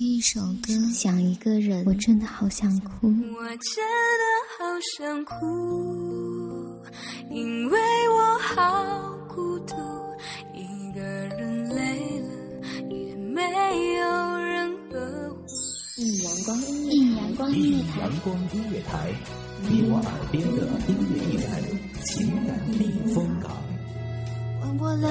听一首歌，想一个人，我真的好想哭。我真的好想哭，因为我好孤独，一个人累了也没有人呵护。一阳光音乐，一阳光音乐台，阳光音乐台，你我耳边的音乐驿站，情感避风港。换我来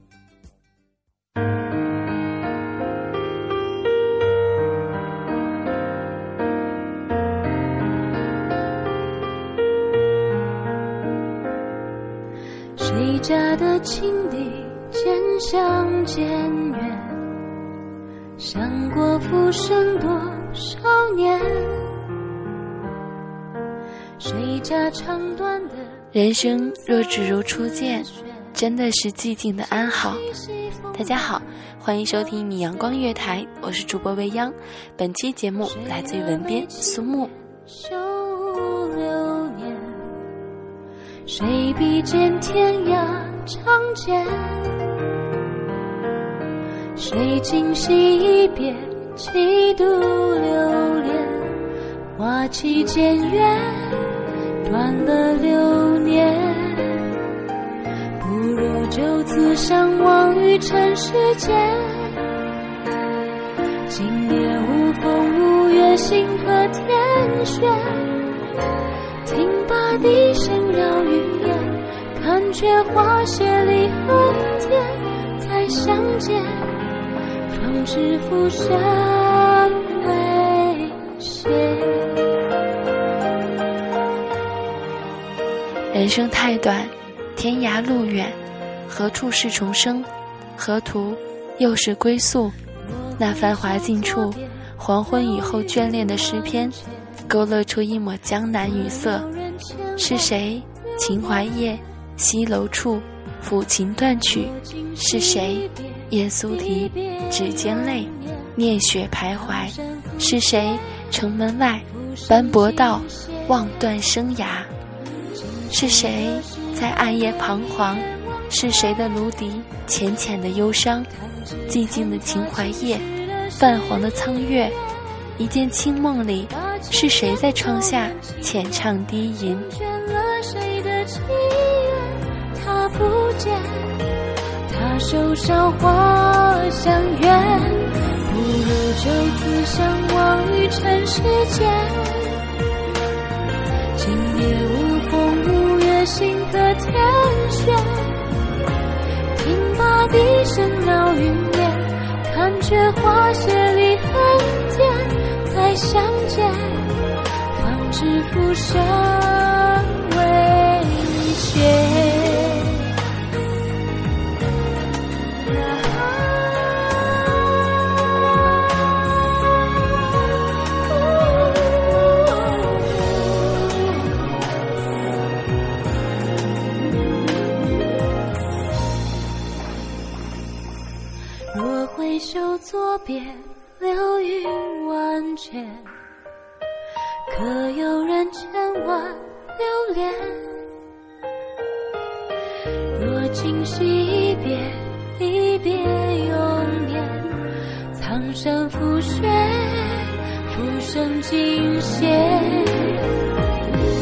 的情敌渐行渐远，想过浮生多少年？谁家长短的人生若只如初见，真的是寂静的安好。大家好，欢迎收听一米阳光月台，我是主播未央。本期节目来自于文编苏木。谁比肩天涯长剑？谁今昔一别，几度流连？花期渐远，断了流年。不如就此相忘于尘世间。今夜无风无月，星河天悬。听罢笛声绕云，看却花谢离恨天。再相见，方知浮生未歇。人生太短，天涯路远，何处是重生？何途又是归宿？那繁华尽处，黄昏以后眷恋的诗篇，勾勒出一抹江南雨色。是谁？秦淮夜，西楼处，抚琴断曲。是谁？夜苏啼，指尖泪，念雪徘徊。是谁？城门外，斑驳道，望断生涯。是谁在暗夜彷徨？是谁的芦笛浅浅的忧伤？寂静的秦淮夜，泛黄的苍月，一见清梦里，是谁在窗下浅唱低吟？手上花相约，不如就此相忘于尘世间。今夜无风无月，星河天悬。听罢笛声绕云烟，看却花谢离恨天。再相见，方知浮生浮生尽歇。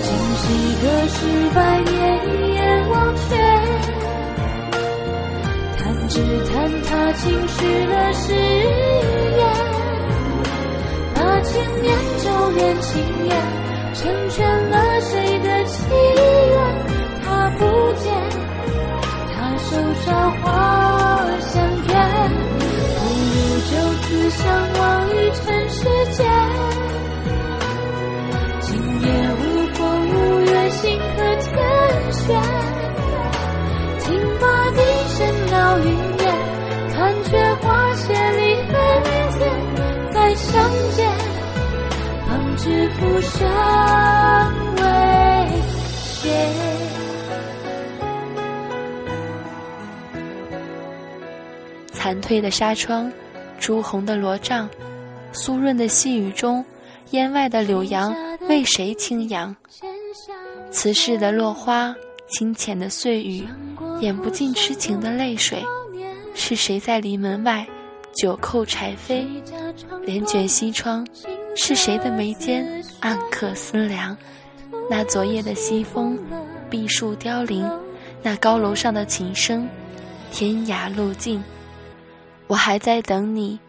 今夕隔世百年，一眼忘却。弹指弹他轻许了誓言，把千年咒怨情缘，成全了谁的祈残褪的纱窗，朱红的罗帐，酥润的细雨中，烟外的柳杨为谁轻扬？此世的落花，清浅的碎雨，掩不尽痴情的泪水。是谁在篱门外，酒扣柴扉，帘卷西窗？是谁的眉间暗刻思量？那昨夜的西风，碧树凋零，那高楼上的琴声，天涯路尽。我还在等你，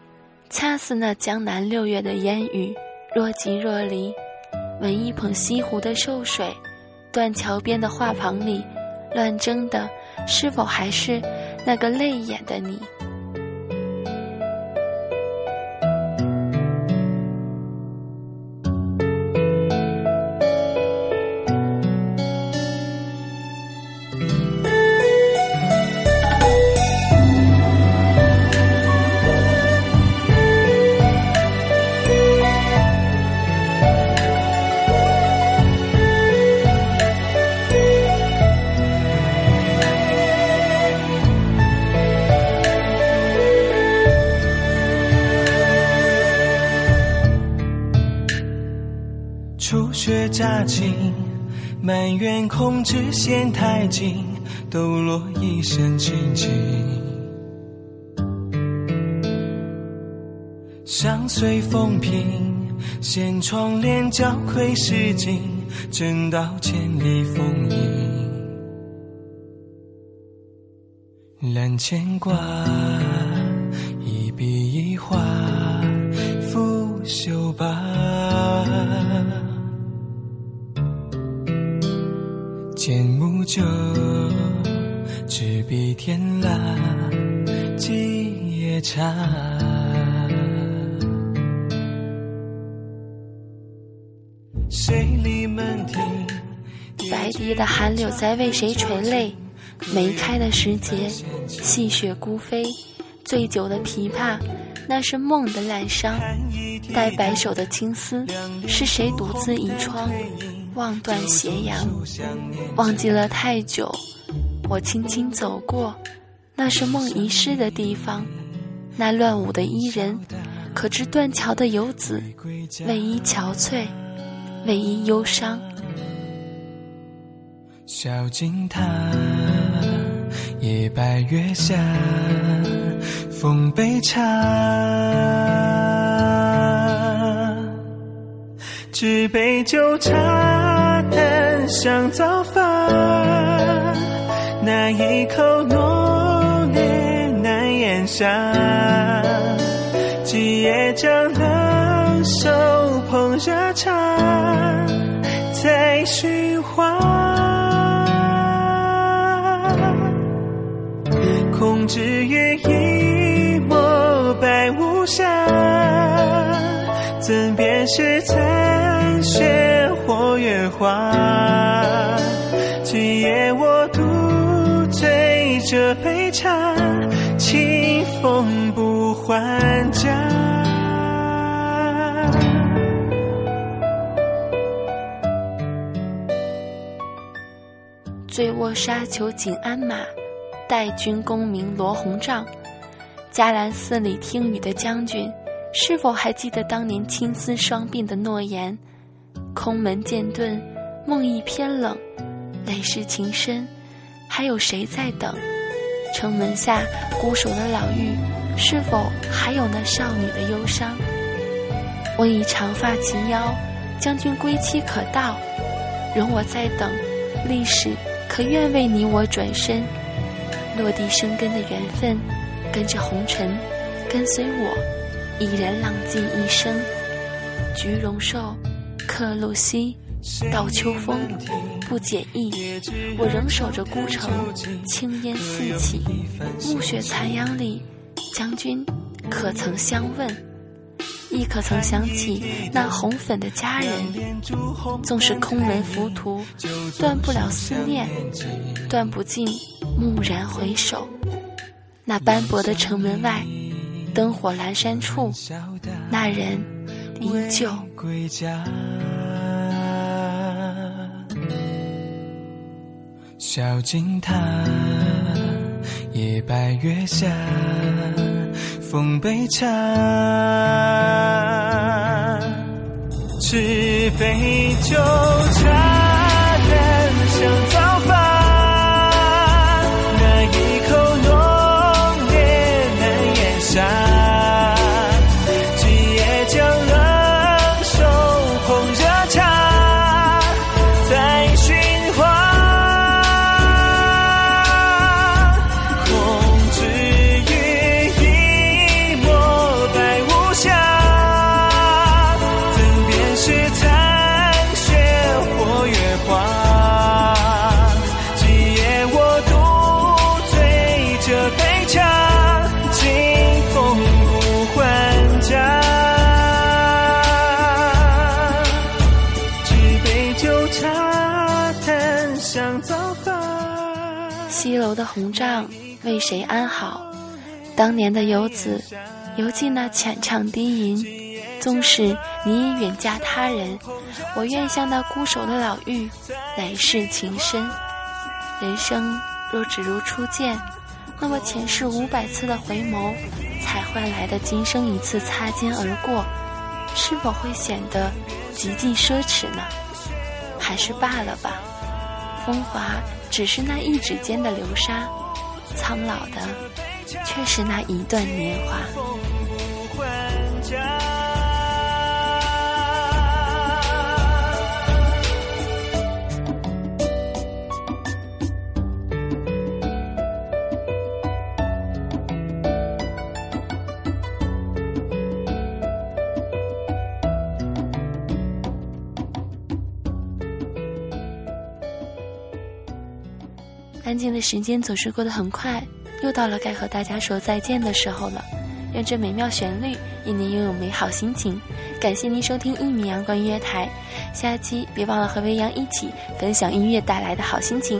恰似那江南六月的烟雨，若即若离。闻一捧西湖的瘦水，断桥边的画舫里，乱争的是否还是那个泪眼的你？乍晴，埋怨空枝嫌太紧，抖落一身清静。相随风平，掀窗帘，交愧诗经，正道千里风影。揽牵挂，剑木酒，执笔天蜡，几夜茶。白堤的寒柳在为谁垂泪？梅开的时节，细雪孤飞。醉酒的琵琶，那是梦的滥伤。待白首的青丝，是谁独自倚窗？望断斜阳，忘记了太久。我轻轻走过，那是梦遗失的地方。那乱舞的伊人，可知断桥的游子，为伊憔悴，为伊忧伤。小径塔，夜白月下，风杯茶。纸杯酒茶，淡香早发。那一口浓烈难咽下，几夜将冷手捧热茶，在寻花。空知月一抹白无瑕，怎辨是残？雪月华，今夜我独醉这杯茶，清风不还家。醉卧沙丘锦鞍马，待君功名罗红帐。伽蓝寺里听雨的将军，是否还记得当年青丝双鬓的诺言？空门剑盾，梦意偏冷，泪湿情深，还有谁在等？城门下孤守的老妪，是否还有那少女的忧伤？我已长发及腰，将军归期可到，容我再等，历史可愿为你我转身？落地生根的缘分，跟着红尘，跟随我，一人浪迹一生。菊容寿。客路西，到秋风不解意。我仍守着孤城，青烟四起，暮雪残阳里，将军可曾相问？亦可曾想起那红粉的佳人？纵是空门浮屠，断不了思念，断不尽蓦然回首。那斑驳的城门外，灯火阑珊处，那人依旧。归家。小径塔，夜白月下，奉杯茶，持杯酒。西楼的红帐为谁安好？当年的游子，犹记那浅唱低吟。纵使你已远嫁他人，我愿向那孤守的老妪来世情深。人生若只如初见，那么前世五百次的回眸，才换来的今生一次擦肩而过，是否会显得极尽奢侈呢？还是罢了吧。风华只是那一指间的流沙，苍老的却是那一段年华。静的时间总是过得很快，又到了该和大家说再见的时候了。愿这美妙旋律也能拥有美好心情。感谢您收听一米阳光音乐台，下期别忘了和微阳一起分享音乐带来的好心情。